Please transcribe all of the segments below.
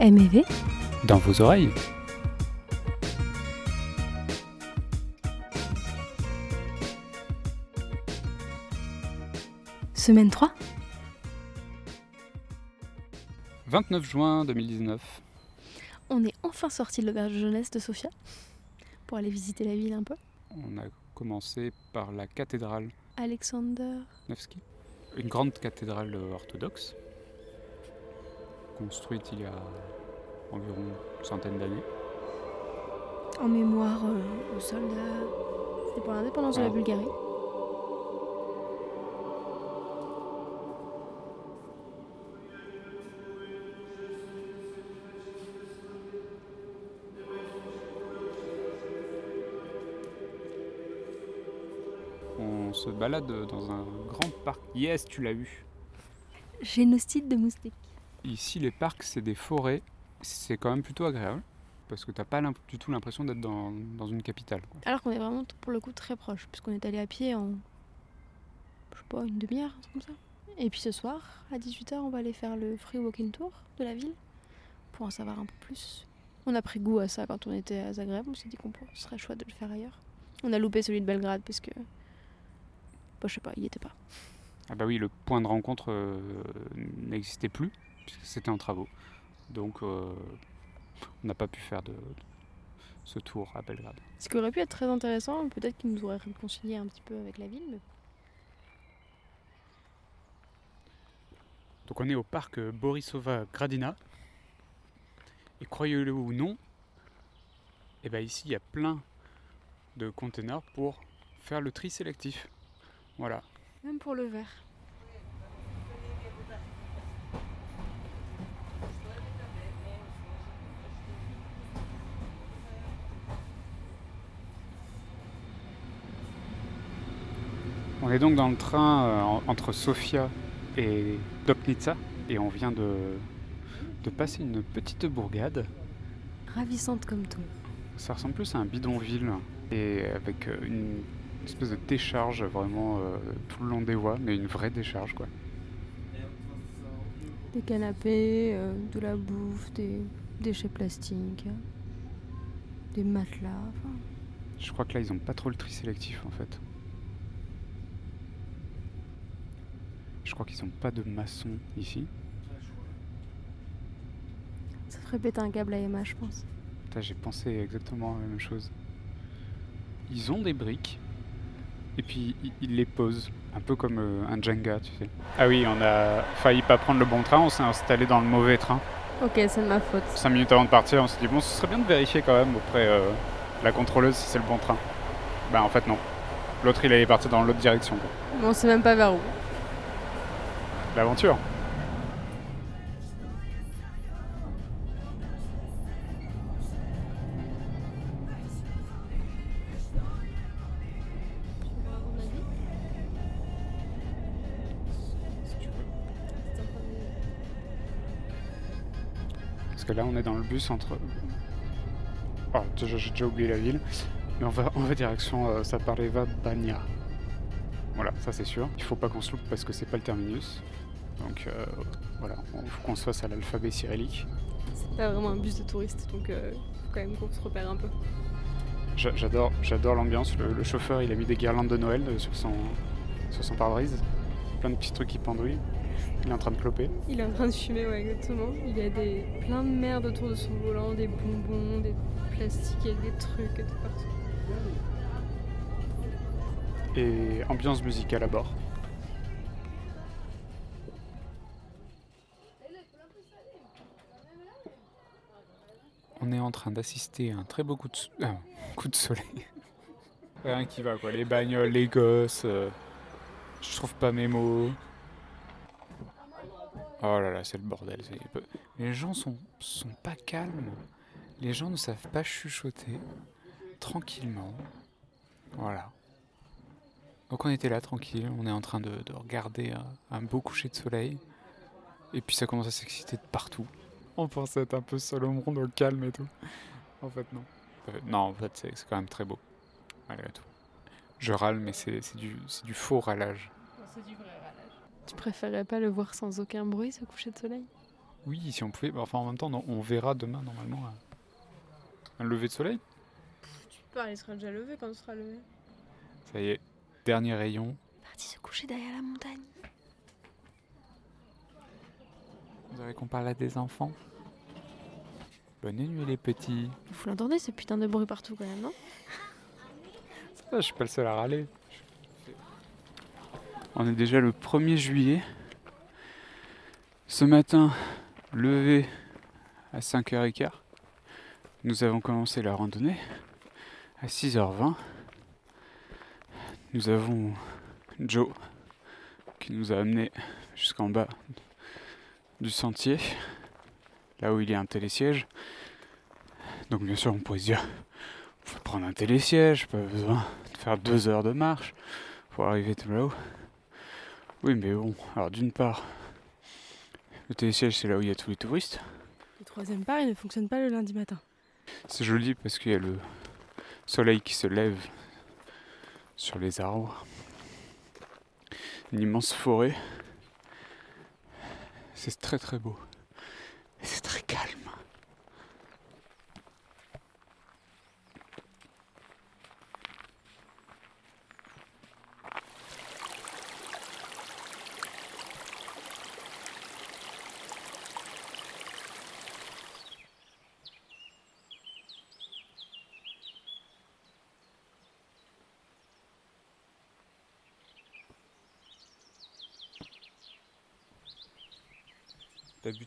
MEV dans vos oreilles. Semaine 3 29 juin 2019. On est enfin sorti de l'auberge de jeunesse de Sofia pour aller visiter la ville un peu. On a commencé par la cathédrale Alexander Nevsky, une grande cathédrale orthodoxe construite il y a environ une centaine d'années. en mémoire euh, aux soldats. C'était pour l'indépendance de la. Bulgarie. On se balade dans un grand parc. Yes, tu l'as eu. Génocide de moustiques. Ici, les parcs, c'est des forêts. C'est quand même plutôt agréable parce que t'as pas du tout l'impression d'être dans, dans une capitale. quoi. Alors qu'on est vraiment pour le coup très proche, puisqu'on est allé à pied en. Je sais pas, une demi-heure, un truc comme ça. Et puis ce soir, à 18h, on va aller faire le free walking tour de la ville pour en savoir un peu plus. On a pris goût à ça quand on était à Zagreb, on s'est dit qu'on ce serait chouette de le faire ailleurs. On a loupé celui de Belgrade parce que. Bah, je sais pas, il y était pas. Ah bah oui, le point de rencontre euh, n'existait plus puisque c'était en travaux. Donc, euh, on n'a pas pu faire de, ce tour à Belgrade. Ce qui aurait pu être très intéressant, peut-être qu'il nous aurait réconcilié un petit peu avec la ville, mais Donc on est au parc Borisova Gradina. Et croyez-le ou non, et ben ici il y a plein de containers pour faire le tri sélectif. Voilà. même pour le verre. On est donc dans le train euh, en- entre Sofia et Dopnitsa et on vient de, de passer une petite bourgade. Ravissante comme tout. Ça ressemble plus à un bidonville et avec euh, une espèce de décharge vraiment euh, tout le long des voies, mais une vraie décharge quoi. Des canapés, euh, de la bouffe, des déchets plastiques, des matelas. enfin, Je crois que là ils ont pas trop le tri sélectif en fait. Je crois qu'ils ont pas de maçons ici. ça ferait péter un câble à Emma, je pense. Putain, J'ai pensé exactement à la même chose. Ils ont des briques et puis ils les posent, un peu comme euh, un Jenga, tu sais. Ah oui, on a failli pas prendre le bon train, on s'est installé dans le mauvais train. Ok, c'est de ma faute. Cinq minutes avant de partir, on s'est dit bon, ce serait bien de vérifier quand même auprès euh, de la contrôleuse si c'est le bon train. Bah en fait non. L'autre il allait partir dans l'autre direction. quoi. Mais on sait même pas vers où. L'aventure. Parce que là, on est dans le bus entre. Oh, j'ai déjà oublié la ville. Mais on va, on va direction euh, Sapareva Bania. Voilà, ça c'est sûr. Il faut pas qu'on se loupe parce que c'est pas le terminus. Donc euh, voilà, il faut qu'on se fasse à l'alphabet cyrillique. C'est pas vraiment un bus de touristes, donc euh, faut quand même qu'on se repère un peu. J'a- J'adore, j'adore l'ambiance. Le, le chauffeur, il a mis des guirlandes de Noël euh, sur son, sur son pare-brise. Plein de petits trucs qui pendouillent. Il est en train de cloper. Il est en train de fumer, ouais, exactement. Il y a des, plein de merde autour de son volant, des bonbons, des plastiques avec des trucs et tout partout. Et ambiance musicale à bord. On est en train d'assister à un très beau coup de, so- ah, coup de soleil. Rien qui va quoi, les bagnoles, les gosses. euh, je trouve pas mes mots. Oh là là, c'est le bordel. c'est- Les gens sont, sont pas calmes. Les gens ne savent pas chuchoter tranquillement. Voilà. Donc on était là tranquille, on est en train de, de regarder un, un beau coucher de soleil. Et puis ça commence à s'exciter de partout. On pensait être un peu seul au monde, au calme et tout. En fait non. Euh, non, en fait c'est quand même très beau. Malgré tout. Je râle, mais c'est du, c'est du faux râlage. Tu préférerais pas le voir sans aucun bruit, ce coucher de soleil? Oui, si on pouvait. Enfin, en même temps, non, on verra demain normalement un, un lever de soleil. Tu parles, il sera déjà levé quand ce sera levé. Ça y est, dernier rayon. Parti se coucher derrière la montagne. Vous avez qu'on parle à des enfants. Bonne nuit les petits. Vous l'entendez ce putain de bruit partout quand même, non? Ça va, je suis pas le seul à râler. On est déjà le 1er juillet. Ce matin, levé à 5h15. Nous avons commencé la randonnée à 6h20. Nous avons Joe qui nous a amenés jusqu'en bas du sentier, là où il y a un télésiège. Donc bien sûr on pourrait se dire, faut prendre un télésiège, pas besoin de faire deux heures de marche pour arriver tout là-haut. Oui mais bon, alors d'une part, le télésiège c'est là où il y a tous les touristes. Le troisième part, il ne fonctionne pas le lundi matin. C'est joli parce qu'il y a le soleil qui se lève sur les arbres. Une immense forêt. C'est très très beau. Et c'est très calme.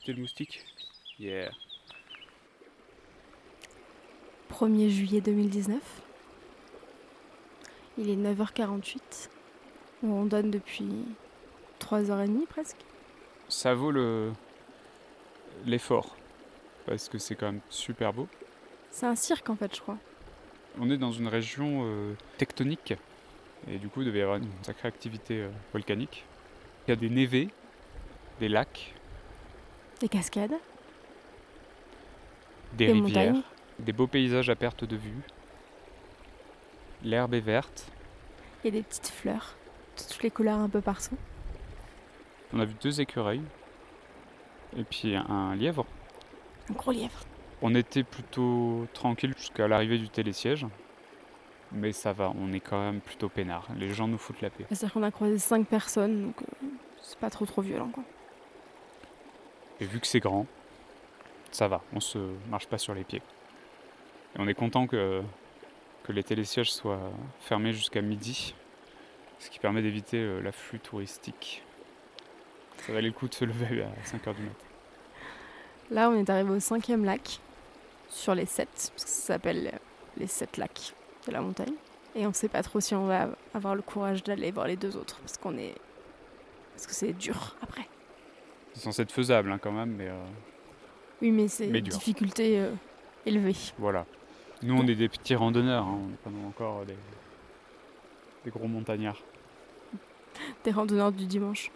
Le moustique Yeah. 1er juillet 2019. Il est 9h48. On donne depuis 3h30 presque. Ça vaut le l'effort parce que c'est quand même super beau. C'est un cirque en fait, je crois. On est dans une région euh, tectonique et du coup il devait y avoir une sacrée activité euh, volcanique. Il y a des névés, des lacs, Des cascades, des, des rivières, montagnes. des beaux paysages à perte de vue. L'herbe est verte. Il y a des petites fleurs, de toutes les couleurs un peu partout. On a vu deux écureuils et puis un lièvre. Un gros lièvre. On était plutôt tranquille jusqu'à l'arrivée du télésiège. Mais ça va, on est quand même plutôt peinard. Les gens nous foutent la paix. C'est-à-dire qu'on a croisé 5 personnes, donc euh, c'est pas trop trop violent quoi. Et vu que c'est grand, ça va, on se marche pas sur les pieds. Et on est content que, les télésièges soient fermés jusqu'à midi, ce qui permet d'éviter euh, l'afflux touristique. Ça valait le coup de se lever à 5h du matin. Là, on est arrivé au cinquième lac, sur les sept, parce que ça s'appelle euh, les sept lacs de la montagne. Et on sait pas trop si on va avoir le courage d'aller voir les deux autres, parce qu'on est. Parce que c'est dur après. C'est censé être faisable hein, quand même, mais euh, Oui, mais c'est dur. difficulté euh, élevée. voilà. Nous, on est des petits randonneurs, hein, on n'est pas non encore des, des gros montagnards. Des randonneurs du dimanche.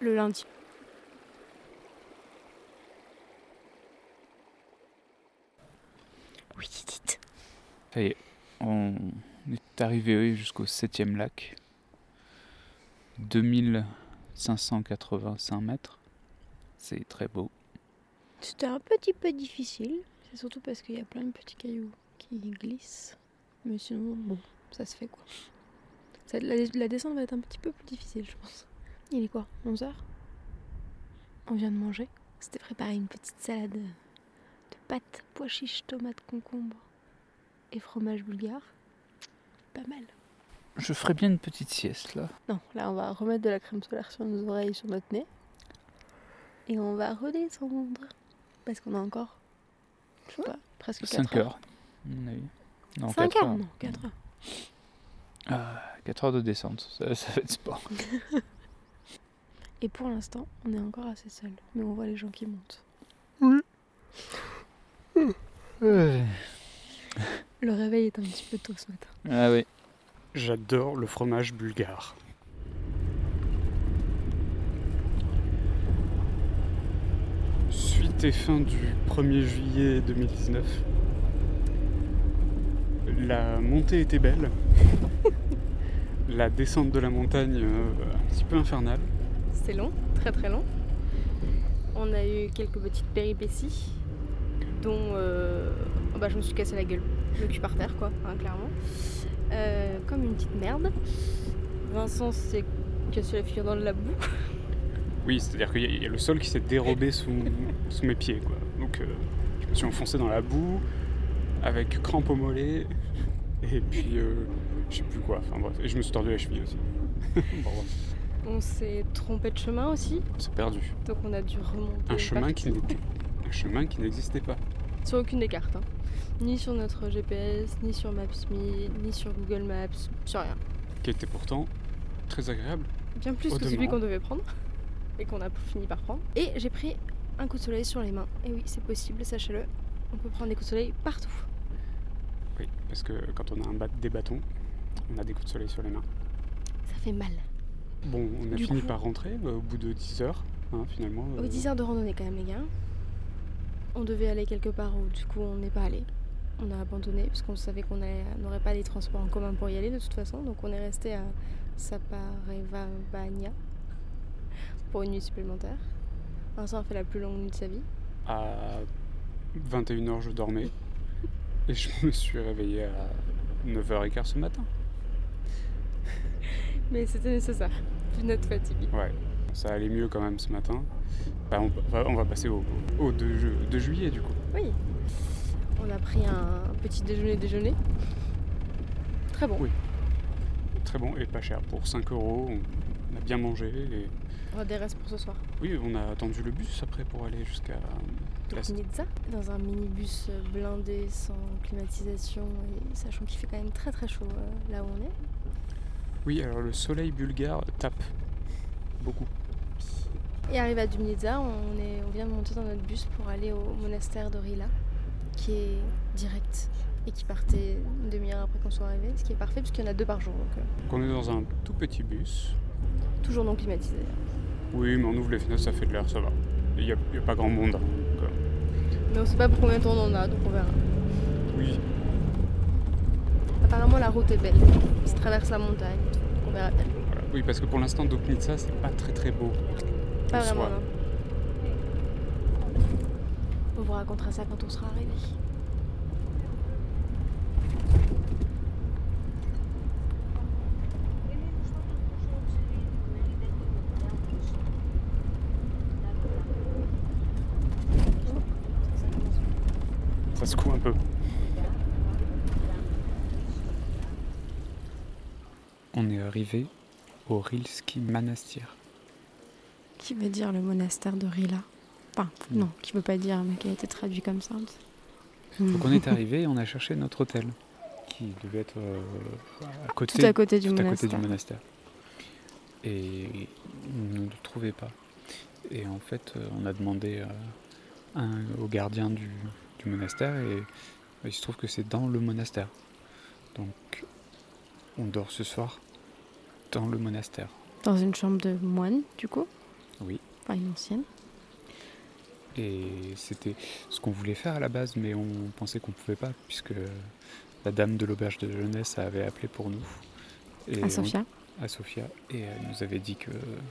Le lundi. Oui, dites. Ça y est, on est arrivé jusqu'au septième lac. 2585 mètres. C'est très beau. C'était un petit peu difficile. C'est surtout parce qu'il y a plein de petits cailloux qui glissent. Mais sinon, bon, ça se fait quoi. La descente va être un petit peu plus difficile, je pense. Il est quoi 11h On vient de manger. C'était préparé une petite salade de pâtes, pois chiches, tomates, concombres et fromage bulgare. Pas mal. Je ferais bien une petite sieste là. Non, là on va remettre de la crème solaire sur nos oreilles, sur notre nez. Et on va redescendre. Parce qu'on a encore, je sais pas, presque 4 5 heures, mon avis. Non, 5 4 heures, heures. non, 4 heures. Ah, 4 heures de descente, ça, ça fait de sport. Et pour l'instant, on est encore assez seul. Mais on voit les gens qui montent. Le réveil est un petit peu tôt ce matin. Ah oui. J'adore le fromage bulgare. Suite et fin du 1er juillet 2019. La montée était belle. la descente de la montagne euh, un petit peu infernale. C'était long, très très long. On a eu quelques petites péripéties, dont euh, bah, je me suis cassé la gueule, le cul par terre, quoi, hein, clairement. Euh, comme une petite merde. Vincent s'est cassé la figure dans le boue. Oui, c'est-à-dire qu'il y, a- il y a le sol qui s'est dérobé sous, sous mes pieds. Quoi. Donc euh, je me suis enfoncé dans la boue avec crampe au mollet et puis euh, je sais plus quoi. Enfin bref, et je me suis tordu la cheville aussi. Bon, On s'est trompé de chemin aussi, on s'est perdu. donc on a dû remonter. Un chemin partie. qui n'était un chemin qui n'existait pas. Sur aucune des cartes. hein. Ni sur notre GPS, ni sur Maps.me, ni sur Google Maps, sur rien. Qui était pourtant très agréable. Bien plus que celui qu'on devait prendre et qu'on a fini par prendre. Et j'ai pris un coup de soleil sur les mains. Et oui, c'est possible, sachez-le. On peut prendre des coups de soleil partout. Oui, parce que quand on a un bat- des bâtons, on a des coups de soleil sur les mains. Ça fait mal. Bon, on a Du fini coup- par rentrer euh, au bout de 10 heures, hein, finalement. Au euh, 10 heures de randonnée quand même les gars. On devait aller quelque part où du coup on n'est pas allé. On a abandonné parce qu'on savait qu'on n'aurait pas les transports en commun pour y aller de toute façon. Donc on est resté à Saparevabania pour une nuit supplémentaire. Vincent a fait la plus longue nuit de sa vie. À 21h, je dormais. Et je me suis réveillé à 9h15 ce matin. Mais c'était nécessaire, vu notre fatigue. Ouais, ça allait mieux quand même ce matin. Bah, on, va, on va passer au, au 2, ju- 2 juillet du coup. Oui. On a pris un petit déjeuner déjeuner. Très bon. Oui. Très bon et pas cher. Pour 5 euros, on, a bien mangé. Et... On a des restes pour ce soir. Oui, on a attendu le bus après pour aller jusqu'à Nizza, dans un minibus blindé sans climatisation et sachant qu'il fait quand même très très chaud euh, là où on est. Oui, alors le soleil bulgare tape beaucoup. Et arrivé à Dubnitsa, on, est, on vient de monter dans notre bus pour aller au monastère de Rila, qui est direct et qui partait une demi-heure après qu'on soit arrivé, ce qui est parfait puisqu'il y en a deux par jour, donc euh, on est dans un tout petit bus. toujours non climatisé. Oui, mais on ouvre les fenêtres, ça fait de l'air, ça va. Il n'y a, pas grand monde. hein, donc, euh, Mais on sait pas pour combien de temps on en a, donc on verra. oui, Apparemment la route est belle, ça traverse la montagne, donc on verra bien. voilà. oui, parce que pour l'instant, Dopnitsa, c'est pas très très beau. Pas en vraiment, soi. non. On vous racontera ça quand on sera arrivé. Ça secoue un peu. On est arrivé au Rilski Manastir. Qui veut dire le monastère de Rila? Enfin, non, qui veut pas dire, mais qui a été traduit comme ça. Donc on est arrivé et on a cherché notre hôtel, qui devait être euh, à côté, Tout à côté du tout à côté monastère. du monastère. Et on ne le trouvait pas. Et en fait, euh, on a demandé un- au gardien du, du monastère et euh, il se trouve que c'est dans le monastère. Donc on dort ce soir dans le monastère. Dans une chambre de moine, du coup? Oui. Enfin, une ancienne. Et c'était ce qu'on voulait faire à la base, mais on pensait qu'on pouvait pas, puisque la dame de l'auberge de jeunesse avait appelé pour nous. Et À on- Sofia. à Sofia. Et elle nous avait dit que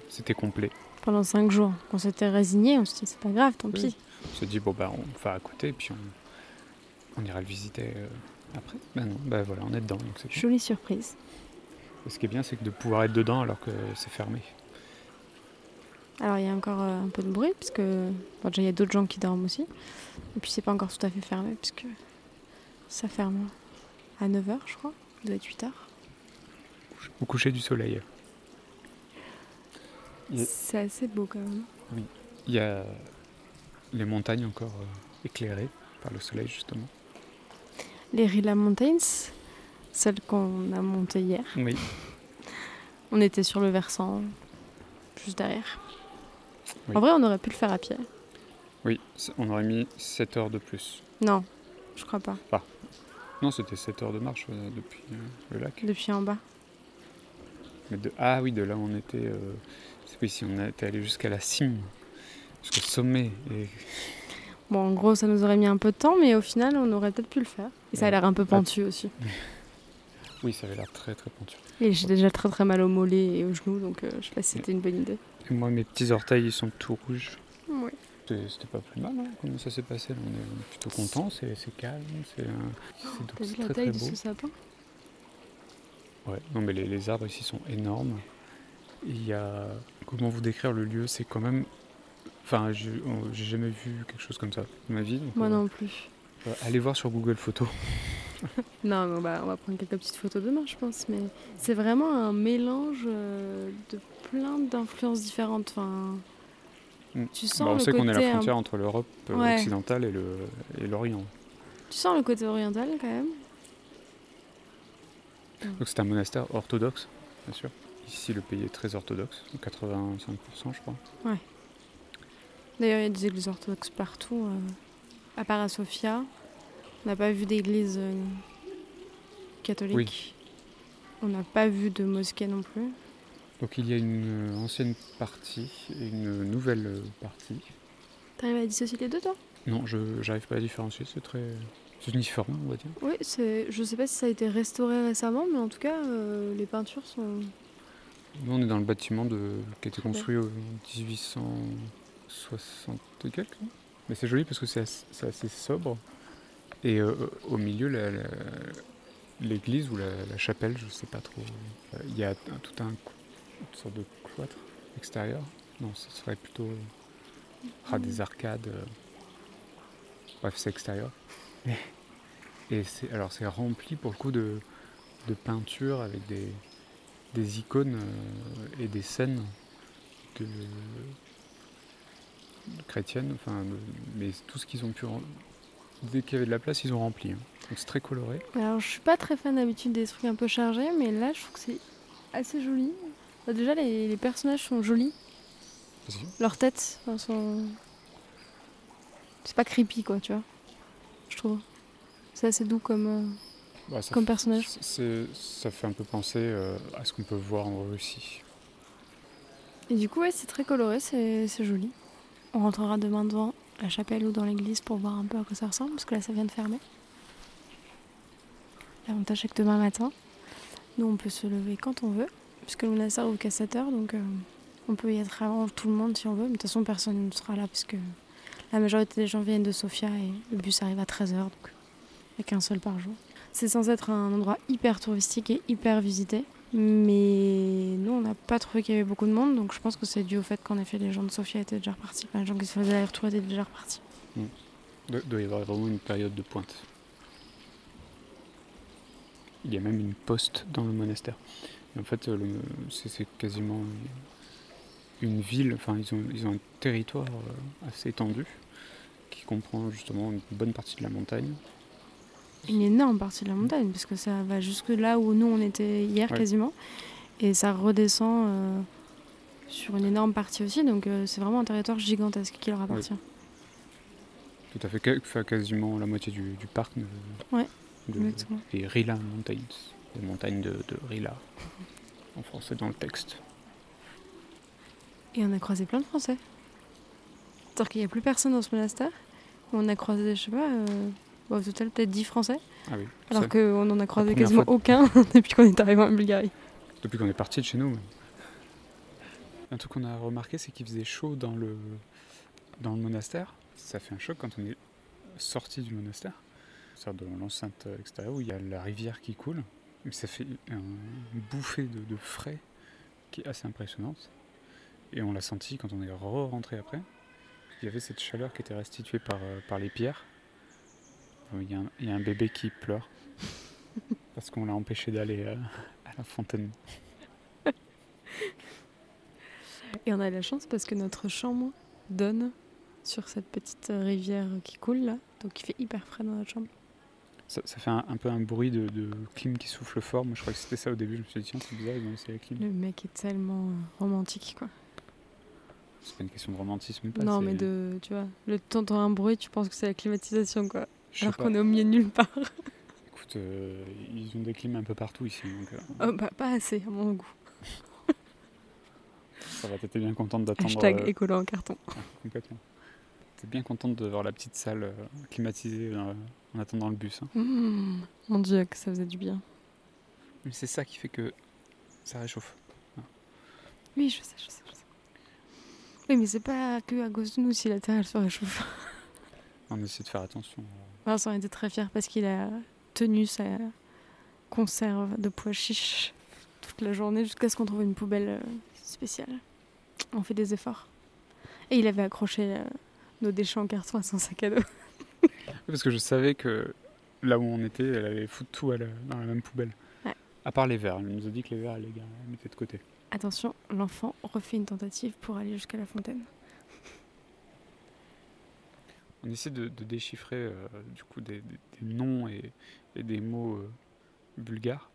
c'était complet. Pendant cinq jours. On s'était résigné, on s'est dit, c'est pas grave, tant Oui. pis. On s'est dit, bon, bah, on va à côté, et puis on, on ira le visiter euh, après. Ben non, bah voilà, on est dedans. Donc. Jolie surprise. Et ce qui est bien, c'est que de pouvoir être dedans alors que c'est fermé. Alors, il y a encore euh, un peu de bruit, parce que bon, déjà, il y a d'autres gens qui dorment aussi. Et puis, c'est pas encore tout à fait fermé, puisque ça ferme à 9h, je crois. Il doit être 8h. Au coucher du soleil. C'est assez beau quand même. Il y a les montagnes encore euh, éclairées par le soleil, justement. Les Rila Mountains, celles qu'on a montées hier. Oui. On était sur le versant juste derrière. Oui. En vrai, on aurait pu le faire à pied. Oui, on aurait mis 7 heures de plus. Non, je crois pas. Non, c'était 7 heures de marche euh, depuis euh, le lac. Depuis en bas. Mais de... Ah oui, de là où on était. euh, Oui, si on était allé jusqu'à la cime, jusqu'au sommet. Et... Bon, en gros, ça nous aurait mis un peu de temps, mais au final, on aurait peut-être pu le faire. Et ça a l'air un peu pentu aussi. Oui, ça avait l'air très très pointu. Et j'ai déjà très très mal au mollet et aux genoux, donc euh, je sais pas si c'était une bonne idée. Et moi, mes petits orteils, ils sont tout rouges. Oui. c'était pas plus mal. hein, comment ça s'est passé on, est, plutôt content, c'est calme, c'est c'est- donc T'as c'est vu la taille de ce sapin? Ouais, non mais les, les arbres ici sont énormes. Il y a. Comment vous décrire le lieu C'est quand même. Enfin, j'ai jamais vu quelque chose comme ça de ma vie. donc, Moi euh, non plus. Euh, allez voir sur Google Photos. Non, mais on va, on va prendre quelques petites photos demain, je pense. Mais c'est vraiment un mélange euh, de plein d'influences différentes. Enfin, Mm. tu sens Bah, on le sait qu'on est côté la un- frontière entre l'Europe euh, Ouais. occidentale et le- et l'Orient. Tu sens le côté oriental quand même? Donc c'est un monastère orthodoxe, bien sûr. Ici, le pays est très orthodoxe, 85% je crois. D'ailleurs, il y a des églises orthodoxes partout. euh, à part à Sofia, on n'a pas vu d'église euh, catholique. Oui. On n'a pas vu de mosquée non plus. Donc il y a une euh, ancienne partie et une nouvelle euh, partie. T'arrives à dissocier les deux, toi? Non, je j'arrive pas à différencier, c'est très c'est uniforme, on va dire. Oui, c'est. Je sais pas si ça a été restauré récemment, mais en tout cas, euh, les peintures sont. Nous, on est dans le bâtiment de, qui a été construit en 1860 et quelques. Mais c'est joli parce que c'est assez, sobre. Et euh, au milieu, l'église ou la, la chapelle, je sais pas trop. Il y a tout un une sorte de cloître extérieur. Non, ce serait plutôt ah, des arcades. euh. Bref, c'est extérieur. Et, c'est alors c'est rempli pour le coup de, de peintures avec des, des icônes euh, et des scènes de, de chrétiennes, enfin, mais tout ce qu'ils ont pu. Dès qu'il y avait de la place, ils ont rempli. hein. Donc c'est très coloré. Alors, je suis pas très fan d'habitude des trucs un peu chargés, mais là, je trouve que c'est assez joli. Bah, déjà, les, les personnages sont jolis. Leurs têtes enfin, sont. C'est pas creepy, quoi, tu vois. Je trouve. C'est assez doux comme, euh, Bah, ça, comme personnage. ça fait un peu penser euh, à ce qu'on peut voir en Russie. Et du coup, ouais, c'est très coloré, c'est c'est joli. On rentrera demain devant la chapelle ou dans l'église pour voir un peu à quoi ça ressemble, parce que là, ça vient de fermer. L'avantage, c'est que demain matin, nous, on peut se lever quand on veut, puisque le monastère ouvre qu'à 7 heures, donc euh, on peut y être avant tout le monde si on veut. Mais de toute façon, personne ne sera là, puisque la majorité des gens viennent de Sofia et le bus arrive à 13 heures, donc il n'y a qu'un seul par jour. C'est censé être un endroit hyper touristique et hyper visité. Mais nous, on n'a pas trouvé qu'il y avait beaucoup de monde, donc je pense que c'est dû au fait qu'en effet, les gens de Sofia étaient déjà repartis. Les gens qui se faisaient aller-retour étaient déjà repartis. Il doit y avoir vraiment une période de pointe. Il y a même une poste dans le monastère. En fait, c'est quasiment une ville, enfin ils ont, ils ont un territoire euh, assez étendu qui comprend justement une bonne partie de la montagne. Une énorme partie de la montagne, parce que ça va jusque là où nous, on était hier Ouais. quasiment. Et ça redescend euh, sur une énorme partie aussi, donc euh, c'est vraiment un territoire gigantesque qui leur appartient. Tout à fait, enfin, quasiment la moitié du, du parc de, Ouais, de- Exactement. des Rila Mountains, les montagnes de, de Rila, en français dans le texte. Et on a croisé plein de Français. C'est-à-dire qu'il n'y a plus personne dans ce monastère. On a croisé, je sais pas, euh, bon, au total peut-être 10 Français. Ah oui, Alors qu'on n'en a croisé quasiment fois. aucun depuis qu'on est arrivé en Bulgarie. depuis qu'on est parti de chez nous. Un truc qu'on a remarqué, c'est qu'il faisait chaud dans le, dans le monastère. Ça fait un choc quand on est sorti du monastère, sort de l'enceinte extérieure où il y a la rivière qui coule. Mais ça fait un- une bouffée de, de frais qui est assez impressionnante. Et on l'a senti quand on est re-rentré après. Il y avait cette chaleur qui était restituée par, euh, par les pierres. Il y, a un, il y a un bébé qui pleure parce qu'on l'a empêché d'aller euh, à la fontaine. Et on a la chance parce que notre chambre donne sur cette petite rivière qui coule là. Donc il fait hyper frais dans notre chambre. Ça, ça fait un, un peu un bruit de, de clim qui souffle fort. Moi, je crois que c'était ça au début. Je me suis dit, tiens, c'est bizarre, ils la clim. Le mec est tellement romantique quoi. C'est pas une question de romantisme pas. non mais de, tu vois, le temps d'entendre un bruit, tu penses que c'est la climatisation quoi. Alors qu'on est au milieu de nulle part. Écoute, euh, ils ont des clims un peu partout ici. Donc, euh, Oh, bah, pas assez à mon goût. ça va, t'étais bien contente d'attendre. Hashtag euh, écolo en carton. ah, complètement. T'es bien contente de voir la petite salle climatisée en attendant le bus. hein. Mmh, mon dieu que ça faisait du bien. Mais c'est ça qui fait que ça réchauffe. Oui je sais, je sais, je sais. Oui, mais c'est pas que à cause de nous si la Terre elle se réchauffe. On essaie de faire attention. Vincent était très fier parce qu'il a tenu sa conserve de pois chiches toute la journée jusqu'à ce qu'on trouve une poubelle euh, spéciale. On fait des efforts. Et il avait accroché euh, nos déchets en carton à son sac à dos. Parce que je savais que là où on était, elle allait foutre tout la- dans la même poubelle. Ouais. À part les verres. Elle nous a dit que les verres, elle les mettait de côté. Attention, l'enfant refait une tentative pour aller jusqu'à la fontaine. On essaie de, de déchiffrer euh, du coup des, des- des noms et, et des mots euh, bulgares.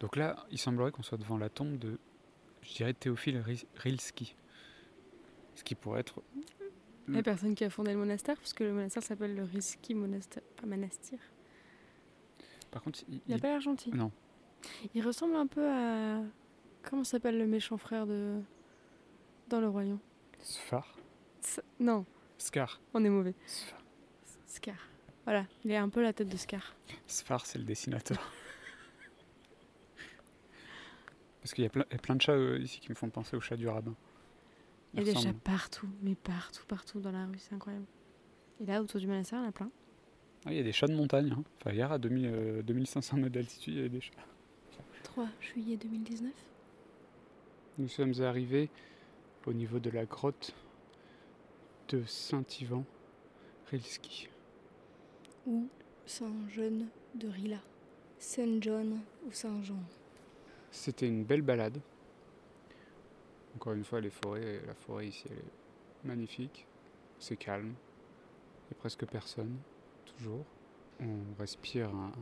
Donc là, il semblerait qu'on soit devant la tombe de, je dirais, Théophile Ri- Rilski. Ce qui pourrait être. La personne qui a fondé le monastère, puisque le monastère s'appelle le Riski monastère, pas monastir. Par contre, il, Il a il- pas l'air gentil. Non. Il ressemble un peu à. Comment s'appelle le méchant frère de. Dans le royaume? Sfar Non, Scar. on est mauvais. Scar. Voilà, il a un peu la tête de Scar. Sfar, c'est le dessinateur. Parce qu'il y, a plein- il y a plein de chats euh, ici qui me font penser au chat du rabbin. Il y a des chats partout, mais partout, partout dans la rue, c'est incroyable. Et là, autour du monastère, il y en a plein. Ah, il y a des chats de montagne. hein. Enfin, hier, à 2000, euh, 2500 mètres d'altitude, il y avait des chats. 3 juillet 2019. Nous sommes arrivés au niveau de la grotte de Saint-Ivan Rilski. Ou Saint-Jean de Rila. Saint-John ou Saint-Jean. C'était une belle balade. Encore une fois, les forêts, la forêt ici, elle est magnifique. C'est calme. Il n'y a presque personne, toujours. On respire un,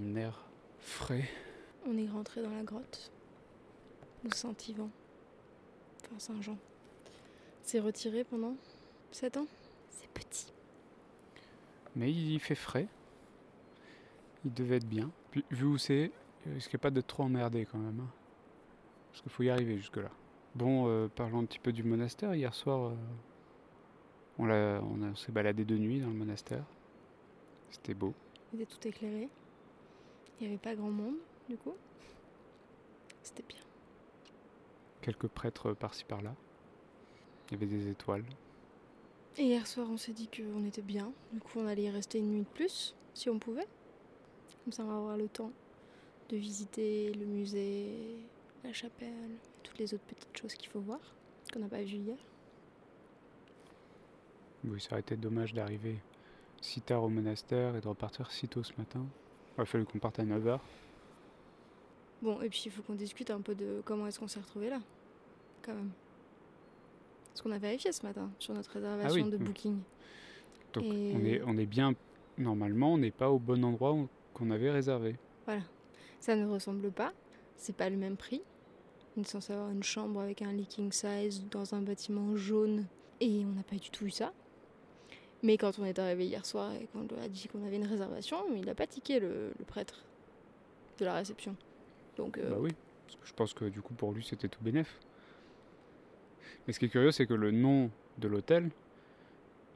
un air frais. On est rentré dans la grotte. Ou Saint-Yvan. Enfin, Saint-Jean. C'est retiré pendant? 7 ans C'est petit. Mais il fait frais. Il devait être bien. Puis, vu où c'est, il risquait pas d'être trop emmerdé quand même. hein. Parce qu'il faut y arriver jusque-là. Bon, euh, parlons un petit peu du monastère. Hier soir, euh, on, on s'est baladé de nuit dans le monastère. C'était beau. Il était tout éclairé. Il n'y avait pas grand monde, du coup. C'était bien. Quelques prêtres par-ci par-là. Il y avait des étoiles. Et hier soir, on s'est dit qu'on était bien. Du coup, on allait y rester une nuit de plus, si on pouvait. Comme ça, on va avoir le temps de visiter le musée, la chapelle, toutes les autres petites choses qu'il faut voir, qu'on n'a pas vues hier. Oui, ça aurait été dommage d'arriver si tard au monastère et de repartir si tôt ce matin. Il a fallu qu'on parte à 9h. Bon, et puis il faut qu'on discute un peu de comment est-ce qu'on s'est retrouvé là, quand même. Parce qu'on a vérifié ce matin sur notre réservation oui, de oui. booking. Donc Et- on, est, on est bien, normalement, on n'est pas au bon endroit qu'on avait réservé. Ça ne ressemble pas, c'est pas le même prix. On est censé avoir une chambre avec un leaking size dans un bâtiment jaune et on n'a pas du tout eu ça. Mais quand on est arrivé hier soir et qu'on lui a dit qu'on avait une réservation, il n'a pas tiqué le, le prêtre de la réception. Donc, euh, Bah oui, parce que je pense que du coup pour lui c'était tout bénef. Mais ce qui est curieux, c'est que le nom de l'hôtel,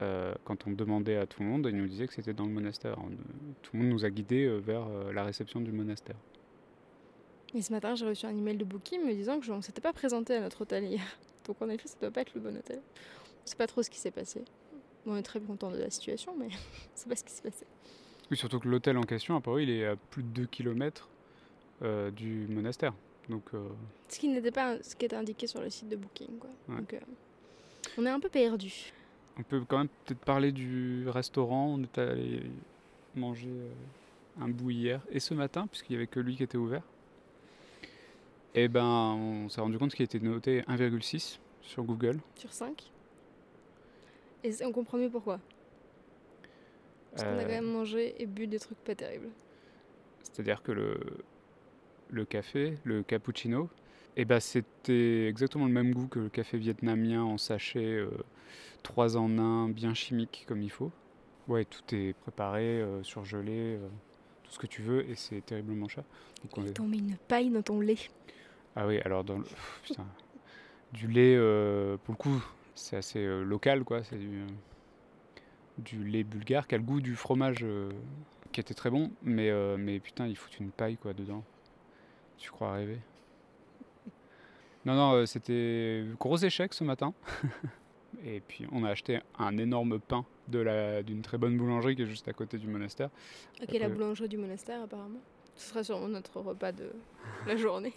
euh, quand on demandait à tout le monde, il nous disait que c'était dans le monastère. On, tout le monde nous a guidés euh, vers euh, la réception du monastère. Et ce matin, j'ai reçu un email de Booking me disant que je ne s'était pas présenté à notre hôtel hier. Donc en effet, ça doit pas être le bon hôtel. On sait pas trop ce qui s'est passé. On est très content de la situation, mais c'est pas ce qui s'est passé. Oui, surtout que l'hôtel en question, à Paris, il est à plus de 2 km du monastère. Donc euh, Ce qui n'était pas ce qui était indiqué sur le site de Booking. Quoi. Ouais. Donc euh, on est un peu perdu. on peut quand même peut-être parler du restaurant. On est allé manger euh, un bout hier et ce matin, puisqu'il n'y avait que lui qui était ouvert. Et ben, on s'est rendu compte qu'il était noté 1,6 sur Google. Sur 5. Et on comprend mieux pourquoi. Parce qu'on a quand même mangé et bu des trucs pas terribles. C'est-à-dire que le, le café, le cappuccino, eh ben c'était exactement le même goût que le café vietnamien en sachet, 3 en 1, bien chimique comme il faut. Ouais, tout est préparé, euh, surgelé, euh, tout ce que tu veux, et c'est terriblement cher. Donc on est tombé une paille dans ton lait. Ah oui, alors dans le... pff, putain. du lait, euh, pour le coup, c'est assez euh, local, quoi. C'est du, euh, du lait bulgare qui a le goût du fromage euh, qui était très bon, mais, euh, mais putain, ils foutent une paille, quoi, dedans. Tu crois rêver Non, non, euh, c'était gros échec ce matin. Et puis on a acheté un énorme pain de la d'une très bonne boulangerie qui est juste à côté du monastère. Ok, la boulangerie du monastère, apparemment. Ce sera sûrement notre repas de la journée.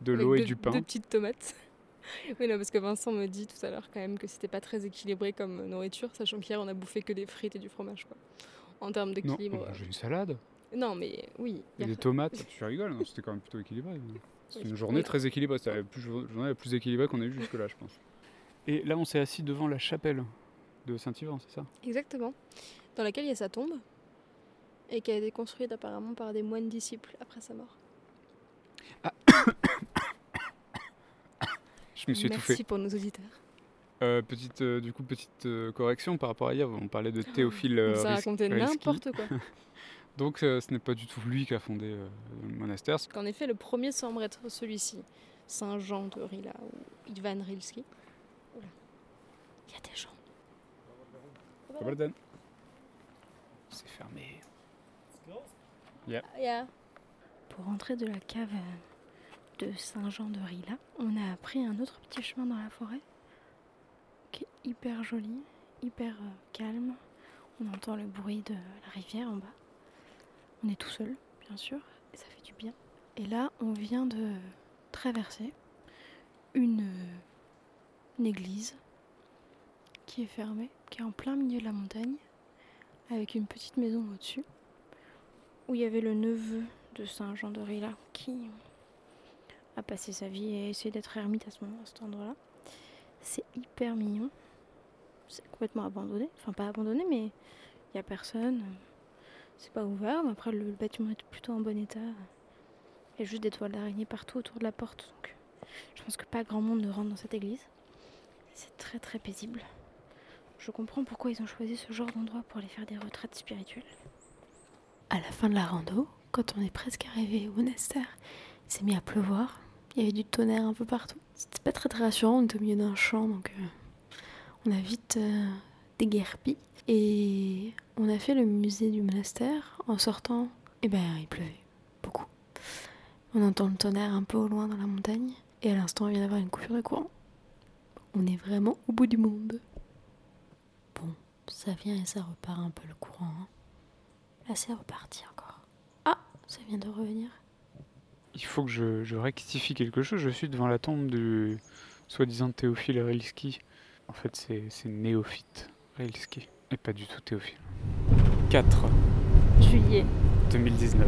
De l'eau et deux- du pain. Deux petites tomates. oui, non, parce que Vincent me dit tout à l'heure quand même que c'était pas très équilibré comme nourriture, sachant qu'hier on a bouffé que des frites et du fromage, quoi. En termes Non, d'équilibre. on mangeait une salade Non, mais oui. et des tomates. Tu rigoles, non, c'était quand même plutôt équilibré. C'est Oui, une journée oui. très équilibrée. C'était la plus- journée la plus équilibrée qu'on ait eue jusque-là, je pense. Et là, on s'est assis devant la chapelle de Saint-Yvan, c'est ça? Exactement. Dans laquelle il y a sa tombe. Et qui a été construite apparemment par des moines disciples après sa mort. Je me suis Merci étouffé. pour nos auditeurs. Euh, petite, euh, du coup, petite euh, correction par rapport à hier. On parlait de Théophile s'est Ris- raconté Rilski. n'importe quoi. Donc, euh, ce n'est pas du tout lui qui a fondé euh, le monastère. Qu'en effet, le premier semble être celui-ci. Saint Jean de Rila ou Ivan Rilski. Il y a des gens. C'est fermé. Yeah. Pour rentrer de la cave de Saint-Jean de Rila, on a pris un autre petit chemin dans la forêt qui est hyper joli, hyper euh, calme. On entend le bruit de la rivière en bas. On est tout seul, bien sûr, et ça fait du bien. Et là, on vient de traverser une, une église qui est fermée, qui est en plein milieu de la montagne, avec une petite maison au-dessus où il y avait le neveu de Saint Jean de Rila qui a passé sa vie et a essayé d'être ermite à ce moment, à cet endroit-là. C'est hyper mignon. C'est complètement abandonné. Enfin, pas abandonné, mais il n'y a personne. C'est pas ouvert. Mais après, le bâtiment est plutôt en bon état. Il y a juste des toiles d'araignée partout autour de la porte. Donc, je pense que pas grand monde ne rentre dans cette église. C'est très très paisible. Je comprends pourquoi ils ont choisi ce genre d'endroit pour aller faire des retraites spirituelles. À la fin de la rando, quand on est presque arrivé au monastère, il s'est mis à pleuvoir. Il y avait du tonnerre un peu partout. C'était pas très très rassurant, on était au milieu d'un champ, donc euh, on a vite euh, déguerpi. Et on a fait le musée du monastère. En sortant, et ben il pleuvait beaucoup. On entend le tonnerre un peu au loin dans la montagne. Et à l'instant, il vient d'avoir une coupure de courant. On est vraiment au bout du monde. Bon, ça vient et ça repart un peu le courant. hein. Là, c'est reparti encore. Ah, ça vient de revenir. Il faut que je, je rectifie quelque chose. Je suis devant la tombe du soi-disant Théophile Rilski. En fait, c'est Néophyte Rilski. Et pas du tout Théophile. 4 Juillet. 2019.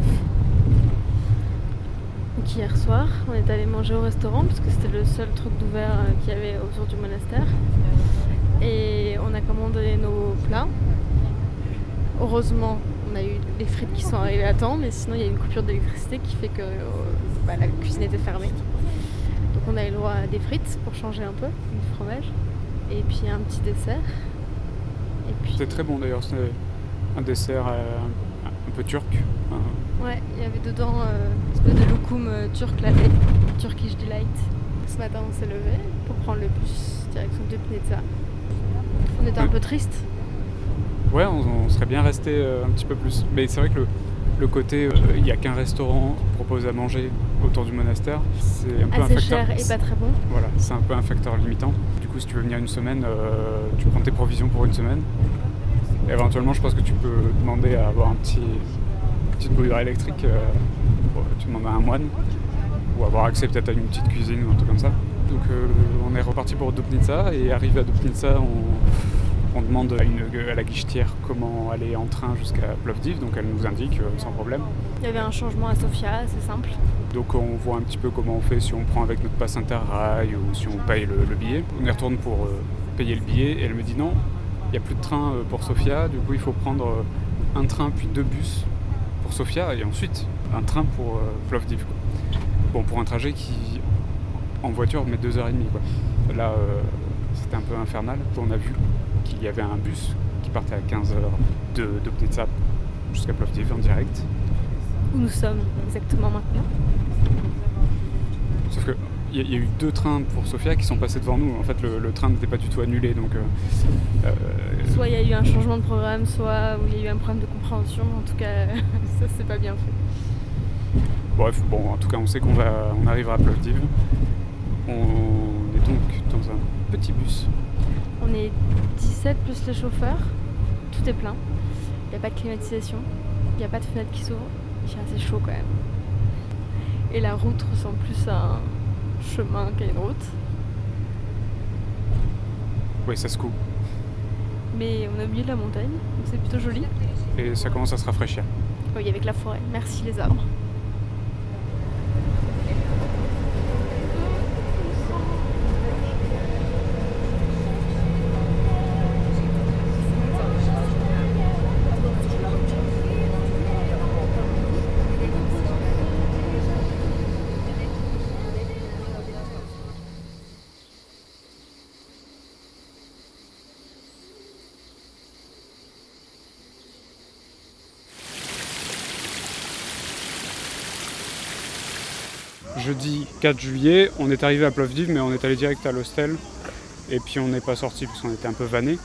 Donc hier soir, on est allé manger au restaurant parce que c'était le seul truc d'ouvert euh, qu'il y avait autour du monastère. Et on a commandé nos plats. Heureusement, on a eu les frites qui sont arrivées à temps, mais sinon il y a une coupure d'électricité qui fait que euh, bah, la cuisine était fermée. Donc on a eu le droit à des frites pour changer un peu, du fromage, et puis un petit dessert. C'était très bon d'ailleurs. C'est un dessert euh, un, peu turc. Un- Ouais, il y avait dedans euh, une espèce de loukoum euh, turc latte, Turkish Delight. Ce matin, on s'est levé pour prendre le bus direction Dubnica. On était un peu triste. Ouais, on, on serait bien resté euh, un petit peu plus. Mais c'est vrai que le, le côté, euh, il n'y a qu'un restaurant qui propose à manger autour du monastère, c'est un peu un facteur. cher et pas très bon. Voilà, c'est un peu un facteur limitant. Coup, si tu veux venir une semaine, euh, tu prends tes provisions pour une semaine. Et éventuellement, je pense que tu peux demander à avoir un petit, une petite bouilloire électrique. euh, tu demandes à un moine. Ou avoir accès peut-être à une petite cuisine ou un truc comme ça. Donc, euh, on est reparti pour Dubnica. Et arrivé à Dubnica, on, demande à, à la guichetière comment aller en train jusqu'à Plovdiv. Donc, elle nous indique sans problème. Il y avait un changement à Sofia, assez simple. Donc on voit un petit peu comment on fait si on prend avec notre passe interrail ou si on paye le, le billet. On y retourne pour euh, payer le billet et elle me dit non, il n'y a plus de train euh, pour Sofia, du coup il faut prendre euh, un train puis deux bus pour Sofia et ensuite un train pour Plovdiv. Bon, pour un trajet qui en voiture met deux heures et demie. Là c'était un peu infernal. On a vu qu'il y avait un bus qui partait à 15 heures de, de jusqu'à Plovdiv en direct. Où nous sommes exactement maintenant. Sauf que il y, a- il y a eu deux trains pour Sofia qui sont passés devant nous. En fait, le, le train n'était pas du tout annulé, donc. euh, euh, Soit il y a eu un changement de programme, soit il y a eu un problème de compréhension. En tout cas, ça c'est pas bien fait. bref, bon, en tout cas, on sait qu'on va, on arrivera à Plovdiv. On est donc dans un petit bus. On est 17 plus les chauffeurs. Tout est plein. Il n'y a pas de climatisation. Il n'y a pas de fenêtre qui s'ouvre. Fait assez chaud quand même. Et la route ressemble plus à un chemin qu'à une route. Oui, ça se coupe. Mais on est au milieu de la montagne, donc c'est plutôt joli. Et ça commence à se rafraîchir. Oui, avec la forêt. Merci les arbres. 4 juillet, on est arrivé à Plovdiv, mais on est allé direct à l'hostel. Et puis on n'est pas sorti parce qu'on était un peu vanné.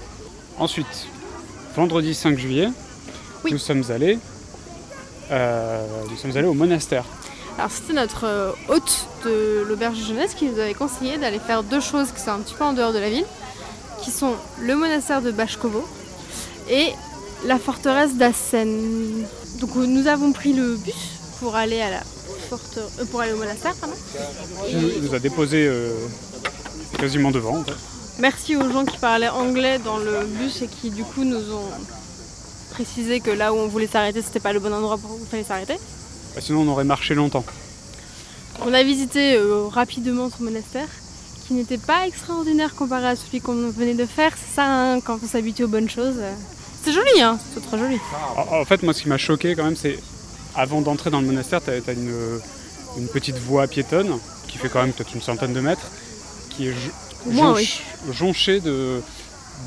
Ensuite, vendredi 5 juillet, Oui. nous sommes allés. euh, nous sommes allés au monastère. Alors c'était notre euh, hôte de l'auberge de jeunesse qui nous avait conseillé d'aller faire deux choses qui sont un petit peu en dehors de la ville, qui sont le monastère de Bachkovo et la forteresse d'Assen. Donc nous avons pris le bus pour aller à la euh, pour aller au monastère. pardon. qui nous, a déposé euh, quasiment devant. en fait. Merci aux gens qui parlaient anglais dans le bus et qui du coup nous ont précisé que là où on voulait s'arrêter c'était pas le bon endroit pour où il fallait s'arrêter. Bah, sinon, on aurait marché longtemps. On a visité euh, rapidement ce monastère qui n'était pas extraordinaire comparé à celui qu'on venait de faire. C'est ça, hein, quand on s'habitue aux bonnes choses. C'est joli, hein c'est très joli. En fait, moi, ce qui m'a choqué quand même, c'est avant d'entrer dans le monastère, tu as, une, une petite voie piétonne qui fait quand même peut-être une centaine de mètres, qui est jonchée de,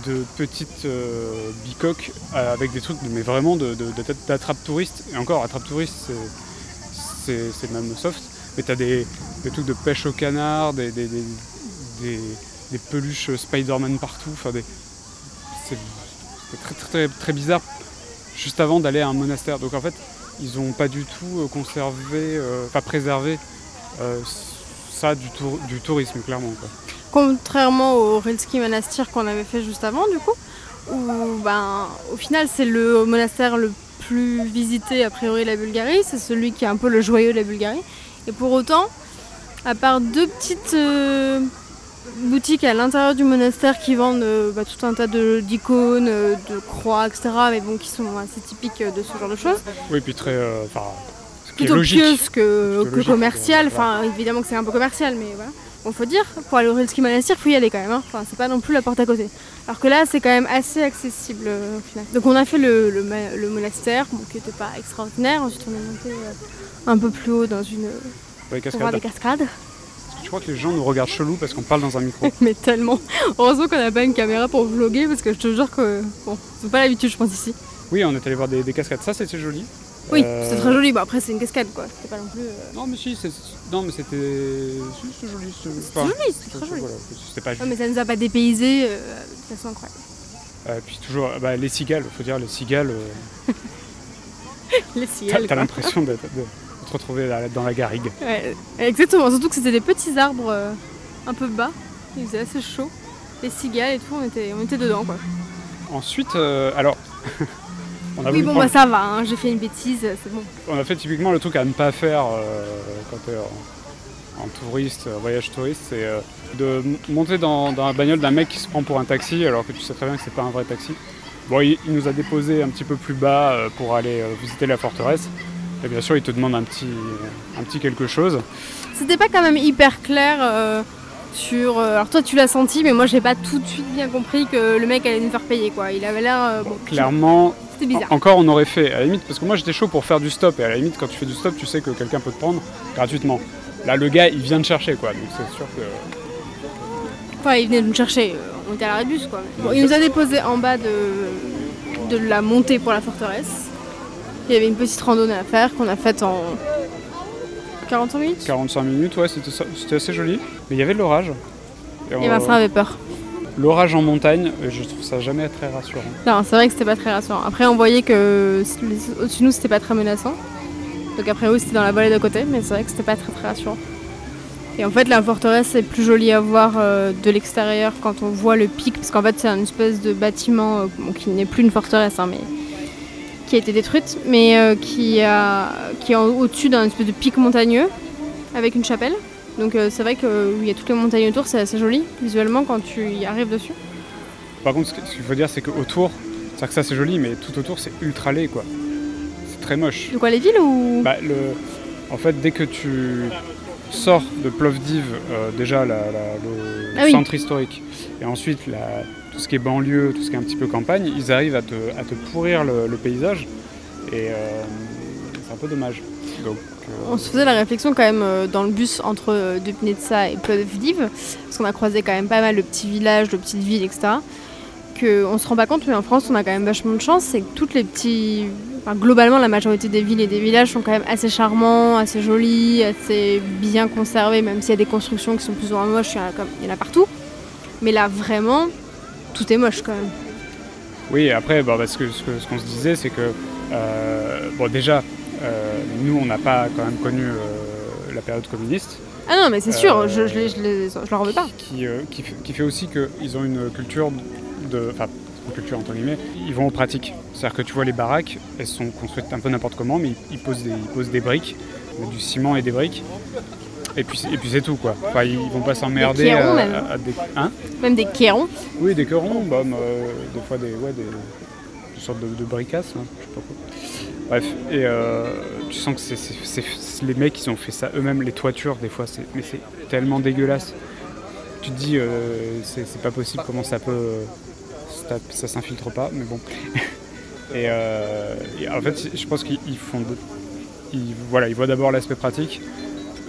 de petites euh, bicoques euh, avec des trucs, mais vraiment de, de, de- d'attrape touristes. Et encore, attrape touristes, c'est, même soft. Mais tu as des, des trucs de pêche au canard, des, des, des, peluches Spider-Man partout. Enfin, c'est, très, très, très bizarre juste avant d'aller à un monastère. Donc en fait, ils n'ont pas du tout euh, conservé, euh, enfin préservé euh, ça du, tour- du tourisme, clairement. quoi. Contrairement au Rilski Monastir qu'on avait fait juste avant, du coup, où ben, au final c'est le monastère le plus visité a priori la Bulgarie, c'est celui qui est un peu le joyau de la Bulgarie. Et pour autant, à part deux petites boutiques à l'intérieur du monastère qui vendent euh, bah, tout un tas d'icônes, euh, de croix, etc., mais bon, qui sont assez typiques euh, de ce genre de choses, Oui, puis très. euh, plutôt pieuse que, Plutôt que logique, voilà. Enfin, évidemment que c'est un peu commercial, mais voilà. Bon, faut dire, pour aller au Rilski Monastir, faut y aller quand même. hein. Enfin, c'est pas non plus la porte à côté. Alors que là, c'est quand même assez accessible au final. Donc, on a fait le, le, ma- le monastère, bon, qui était pas extraordinaire. Ensuite, on est monté un peu plus haut dans une Ouais, pour voir cascade. des cascades. Crois que les gens nous regardent chelou parce qu'on parle dans un micro. mais tellement. Heureusement qu'on n'a pas une caméra pour vlogger parce que je te jure que bon, c'est pas l'habitude, je pense ici. Oui, on est allé voir des, des cascades. Ça, c'était joli. Oui, Euh, c'est très joli. Bon, après, c'est une cascade quoi. C'était pas non plus. euh, Non, mais si, c'est- non, mais c'était. si, C'était joli. c'est- C'était enfin, joli, c'était très joli. voilà, C'était pas Non, mais ça nous a pas dépaysé euh, de façon incroyable. Euh, puis toujours, bah, les cigales, faut dire, les cigales, Les t'as cigales. t'as quoi. l'impression d'être- de, retrouver dans la- dans la garrigue. Ouais, exactement, surtout que c'était des petits arbres euh, un peu bas, il faisait assez chaud. Les cigales et tout, on était, on était dedans quoi. Ensuite, euh, alors, on a oui, bon, bah ça va, hein, j'ai fait une bêtise, c'est bon. On a fait typiquement le truc à ne pas faire euh, quand tu es en, en touriste, voyage touriste, c'est de monter dans, dans la bagnole d'un mec qui se prend pour un taxi alors que tu sais très bien que c'est pas un vrai taxi. Bon, il, il nous a déposé un petit peu plus bas pour aller visiter la forteresse. Et bien sûr, il te demande un petit, un petit quelque chose. C'était pas quand même hyper clair euh, sur. euh, alors toi tu l'as senti, mais moi j'ai pas tout de suite bien compris que le mec allait nous faire payer quoi. Il avait l'air. euh, bon, Clairement, C'était bizarre. en- encore on aurait fait, à la limite, parce que moi j'étais chaud pour faire du stop, et à la limite, quand tu fais du stop, tu sais que quelqu'un peut te prendre gratuitement. Là, le gars, il vient te chercher, quoi. Donc c'est sûr que. Enfin, il venait de nous chercher, on était à l'arrêt de bus quoi. Bon, il nous a déposé en bas de, de la montée pour la forteresse. Il y avait une petite randonnée à faire qu'on a faite en 45 minutes. 45 minutes, ouais, c'était assez joli. Mais il y avait de l'orage. Et Et Vincent avait peur. L'orage en montagne, euh, je trouve ça jamais très rassurant. Non, c'est vrai que c'était pas très rassurant. Après, on voyait que au-dessus de nous, c'était pas très menaçant. Donc après, oui, c'était dans la vallée d'à côté, mais c'est vrai que c'était pas très très rassurant. Et en fait, la forteresse est plus jolie à voir euh, de l'extérieur quand on voit le pic, parce qu'en fait, c'est une espèce de bâtiment euh, bon, qui n'est plus une forteresse, hein, mais qui a été détruite, mais euh, qui, a, qui est au-dessus d'un espèce de pic montagneux avec une chapelle. Donc euh, c'est vrai qu'il y a toutes les montagnes autour, c'est assez joli visuellement quand tu y arrives dessus. Par contre, ce qu'il faut dire, c'est qu'autour, c'est-à-dire que ça c'est joli, mais tout autour c'est ultra laid quoi. C'est très moche. De quoi les villes ou? Bah, le... En fait, dès que tu sors de Plovdiv, euh, déjà la- la- le Ah oui. centre historique, et ensuite la- tout ce qui est banlieue, tout ce qui est un petit peu campagne, ils arrivent à te, pourrir le, paysage, et euh, c'est un peu dommage. Euh, On se faisait la réflexion quand même euh, dans le bus entre Dubnitsa et Plovdiv, parce qu'on a croisé quand même pas mal de petits villages, de petites villes, etc. Qu'on se rend pas compte, mais en France, on a quand même vachement de chance, c'est que toutes les petits. globalement, la majorité des villes et des villages sont quand même assez charmants, assez jolis, assez bien conservés, même s'il y a des constructions qui sont plus ou moins moches, il y en a partout. Mais là, vraiment, tout est moche quand même. Oui, après, bah, parce que ce qu'on se disait, c'est que, euh, bon, déjà, euh, nous, on n'a pas quand même connu euh, la période communiste, Ah non, mais c'est sûr, je, je, les- je, les- je leur en veux pas. qui, qui, fait, qui fait aussi qu'ils ont une culture de. Enfin, une culture entre guillemets, ils vont aux pratiques. C'est-à-dire que tu vois les baraques, elles sont construites un peu n'importe comment, mais ils, ils posent des, ils posent des briques, du ciment et des briques. Et puis, c'est- et puis c'est tout quoi. Enfin, ils vont pas s'emmerder à, même. à- à des. Hein Même des quérons. Oui, des querons, bah, euh, des fois des, ouais, des, des sortes de, de bricasses, là, je sais pas quoi. Bref, et euh, tu sens que c'est, les mecs, ils ont fait ça eux-mêmes, les toitures, des fois, c'est, mais c'est tellement dégueulasse. Tu te dis, euh, c'est, pas possible, comment ça peut. euh, ça, ça s'infiltre pas, mais bon. et, et en fait, je pense qu'ils ils font. ils, voilà, ils voient d'abord l'aspect pratique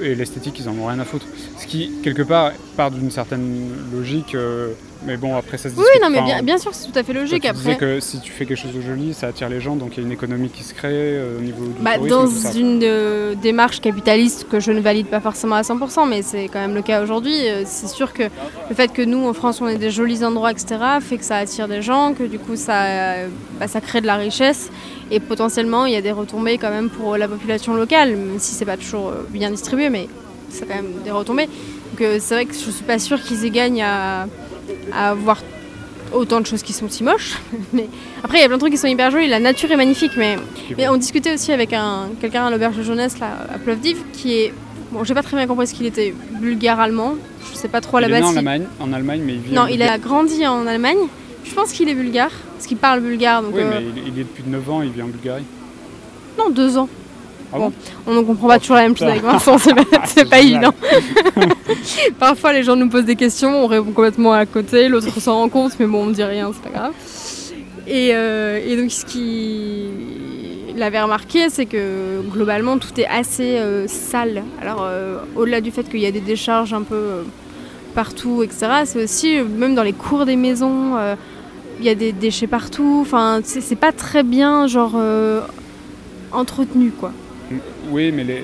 et l'esthétique, ils en ont rien à foutre. Ce qui, quelque part, part d'une certaine logique, euh, mais bon, après ça se Oui, discute. non, mais Enfin, bien, bien sûr, c'est tout à fait toi, logique. tu disais Après, que si tu fais quelque chose de joli, ça attire les gens, donc il y a une économie qui se crée euh, au niveau du Bah, tourisme. dans tout ça. une euh, démarche capitaliste que je ne valide pas forcément à 100%, mais c'est quand même le cas aujourd'hui, c'est sûr que le fait que nous, en France, on ait des jolis endroits, etc., fait que ça attire des gens, que du coup, ça, bah, ça crée de la richesse, et potentiellement, il y a des retombées quand même pour la population locale, même si c'est pas toujours bien distribué, mais c'est quand même des retombées. Donc euh, c'est vrai que je suis pas sûre qu'ils y gagnent à, à avoir autant de choses qui sont si moches. mais après, il y a plein de trucs qui sont hyper jolis, la nature est magnifique, mais mais on discutait aussi avec un, quelqu'un à l'auberge de jeunesse là, à Plovdiv qui est. Bon, j'ai pas très bien compris ce qu'il était, bulgare-allemand. Je sais pas trop à la il est né en Allemagne, en Allemagne, mais il vit Non, il a grandi en Allemagne. Je pense qu'il est bulgare, parce qu'il parle bulgare. Donc, Oui, euh, mais il, est depuis 9 ans, il vit en Bulgarie. Non, deux ans. Ah Bon, bon On ne comprend pas toujours la même chose avec Vincent, c'est pas, c'est C'est pas génial. évident. Parfois, les gens nous posent des questions, on répond complètement à côté, l'autre s'en rend compte, mais bon, on dit rien, c'est pas grave. Et, euh, et donc, ce qu'il avait remarqué, c'est que globalement, tout est assez euh, sale. Alors, euh, au-delà du fait qu'il y a des décharges un peu partout, etc., c'est aussi, même dans les cours des maisons, il y a des déchets partout. Enfin, c'est pas très bien, genre, entretenu, quoi. Oui, mais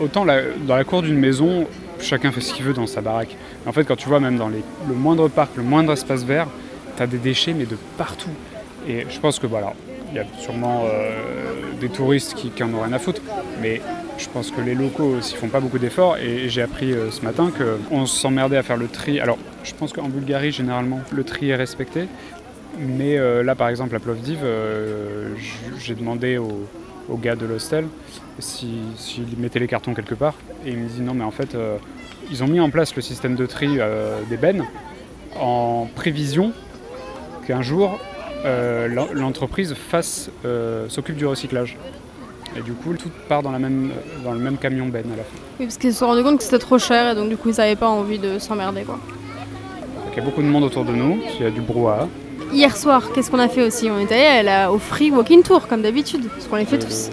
autant dans la cour d'une maison, chacun fait ce qu'il veut dans sa baraque. En fait, quand tu vois même dans les- le moindre parc, le moindre espace vert, tu as des déchets, mais de partout. Et je pense que voilà, il y a sûrement euh, des touristes qui, en ont rien à foutre, mais je pense que les locaux aussi font pas beaucoup d'efforts. Et j'ai appris euh, ce matin qu'on s'emmerdait à faire le tri. Alors, je pense qu'en Bulgarie, généralement, le tri est respecté. Mais euh, là, par exemple, à Plovdiv, j'ai demandé au, au gars de l'hostel si, s'il mettait les cartons quelque part. Et il me dit non, mais en fait, euh, ils ont mis en place le système de tri euh, des bennes en prévision qu'un jour, euh, l'en- l'entreprise fasse, s'occupe du recyclage. Et du coup, tout part dans, la même, dans le même camion benne à la fin. Oui, parce qu'ils se sont rendus compte que c'était trop cher et donc du coup ils n'avaient pas envie de s'emmerder quoi. Donc, il y a beaucoup de monde autour de nous, il y a du brouhaha. Hier soir, qu'est-ce qu'on a fait aussi? On est allé au Free Walking Tour comme d'habitude, parce qu'on les fait tous.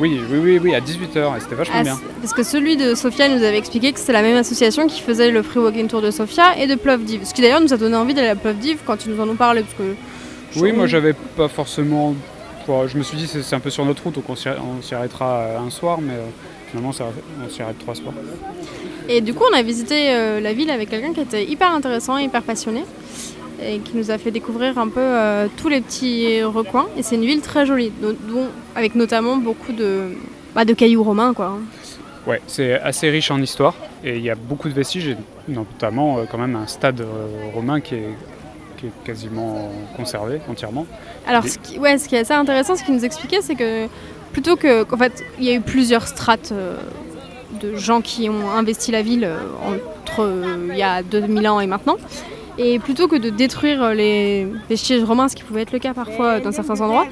Oui, oui, oui, oui, à 18h, et c'était vachement Ah, bien. c'est- parce que celui de Sofia nous avait expliqué que c'était la même association qui faisait le Free Walking Tour de Sofia et de Plovdiv. Ce qui d'ailleurs nous a donné envie d'aller à Plovdiv quand ils nous en ont parlé. Parce que Oui, moi j'avais pas forcément. je me suis dit c'est c'est un peu sur notre route, donc on s'y arrêtera euh, un soir, mais euh, finalement on s'y arrête trois soirs. Et du coup, on a visité euh, la ville avec quelqu'un qui était hyper intéressant, hyper passionné, et qui nous a fait découvrir un peu euh, tous les petits recoins. Et c'est une ville très jolie, dont- avec notamment beaucoup de, bah, de cailloux romains, quoi. Ouais, c'est assez riche en histoire. Et il y a beaucoup de vestiges, et notamment euh, quand même un stade euh, romain qui est, qui est quasiment conservé entièrement. Alors, ce qui, ouais, ce qui est assez intéressant, ce qu'il nous expliquait, c'est que plutôt que. qu'en fait, il y a eu plusieurs strates de gens qui ont investi la ville entre il y a 2000 ans et maintenant. Et plutôt que de détruire euh, les vestiges romains, ce qui pouvait être le cas parfois dans certains endroits,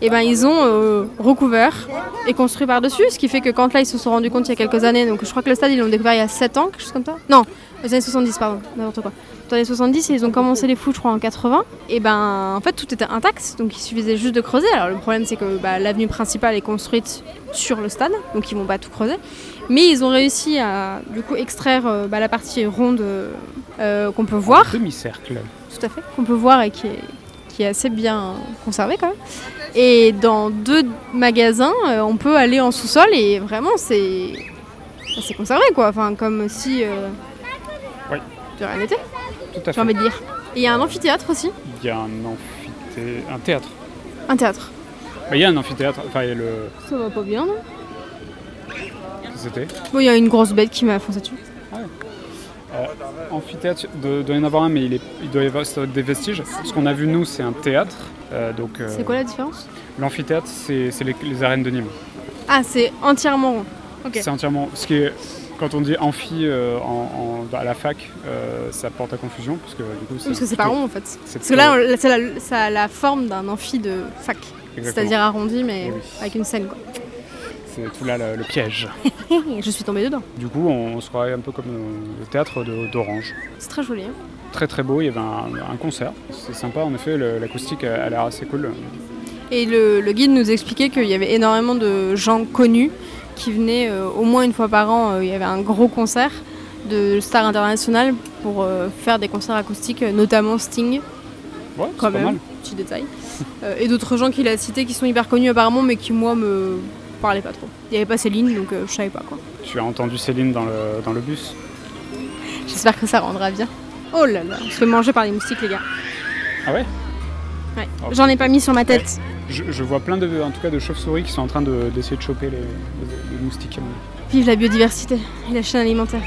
et ben ils ont euh, recouvert et construit par-dessus. Ce qui fait que quand là ils se sont rendus compte il y a quelques années, donc je crois que le stade ils l'ont découvert il y a 7 ans, quelque chose comme ça. Non, aux années 70, pardon, n'importe quoi. Dans les années 70, ils ont commencé les fous, je crois, en 80. Et ben, en fait, tout était intact, donc il suffisait juste de creuser. Alors le problème, c'est que bah, l'avenue principale est construite sur le stade, donc ils vont pas tout creuser. Mais ils ont réussi à, du coup, extraire euh, bah, la partie ronde euh, euh, qu'on peut voir, Demi-cercle. tout à fait, qu'on peut voir et qui est, qui est assez bien conservée quand même. Et dans deux magasins, euh, on peut aller en sous-sol et vraiment, c'est c'est conservé, quoi. Enfin, comme si euh, Oui. de rien n'était Tout à j'ai envie de dire. Et il y a un amphithéâtre aussi, Il y a un amphithé... un théâtre. un théâtre. Bah, Il y a un amphithéâtre, enfin il y a le... Ça va pas bien, non? C'était? Bon, il y a une grosse bête qui m'a foncé dessus. Amphithéâtre, il doit y en avoir un, mais il, est... il doit y avoir des vestiges. Ce qu'on a vu nous, c'est un théâtre. euh, donc, euh, C'est quoi la différence? L'amphithéâtre, c'est c'est les, les arènes de Nîmes. Ah, c'est entièrement rond. C'est entièrement. Ce qui est, quand on dit amphi euh, en, en- à la fac, euh, ça porte à confusion parce que du coup, Parce que c'est pas rond en fait. c'est Parce que là, c'est la- ça a la forme d'un amphi de fac. exactement. C'est-à-dire arrondi, mais Oui. avec une scène. Quoi. C'est tout là le, le piège. Je suis tombée dedans. Du coup, on se croirait un peu comme le théâtre d'Orange. C'est très joli. hein. Très très beau. Il y avait un, un concert. C'est sympa. En effet, l'acoustique a, a l'air assez cool. Et le, le guide nous expliquait qu'il y avait énormément de gens connus qui venaient euh, au moins une fois par an. euh, il y avait un gros concert de stars internationales pour euh, faire des concerts acoustiques, notamment Sting, Ouais, c'est quand pas même, mal. petit détail. Et d'autres gens qu'il a cités qui sont hyper connus apparemment, mais qui moi me pas trop. Il n'y avait pas Céline, donc euh, je savais pas quoi. Tu as entendu Céline dans le, dans le bus? J'espère que ça rendra bien. Oh là là, on se fait manger par les moustiques, les gars. Ah ouais? Ouais. Oh. J'en ai pas mis sur ma tête. je, je vois plein de, en tout cas, de chauves-souris qui sont en train de- d'essayer de, choper les, les- les moustiques. Vive la biodiversité et la chaîne alimentaire.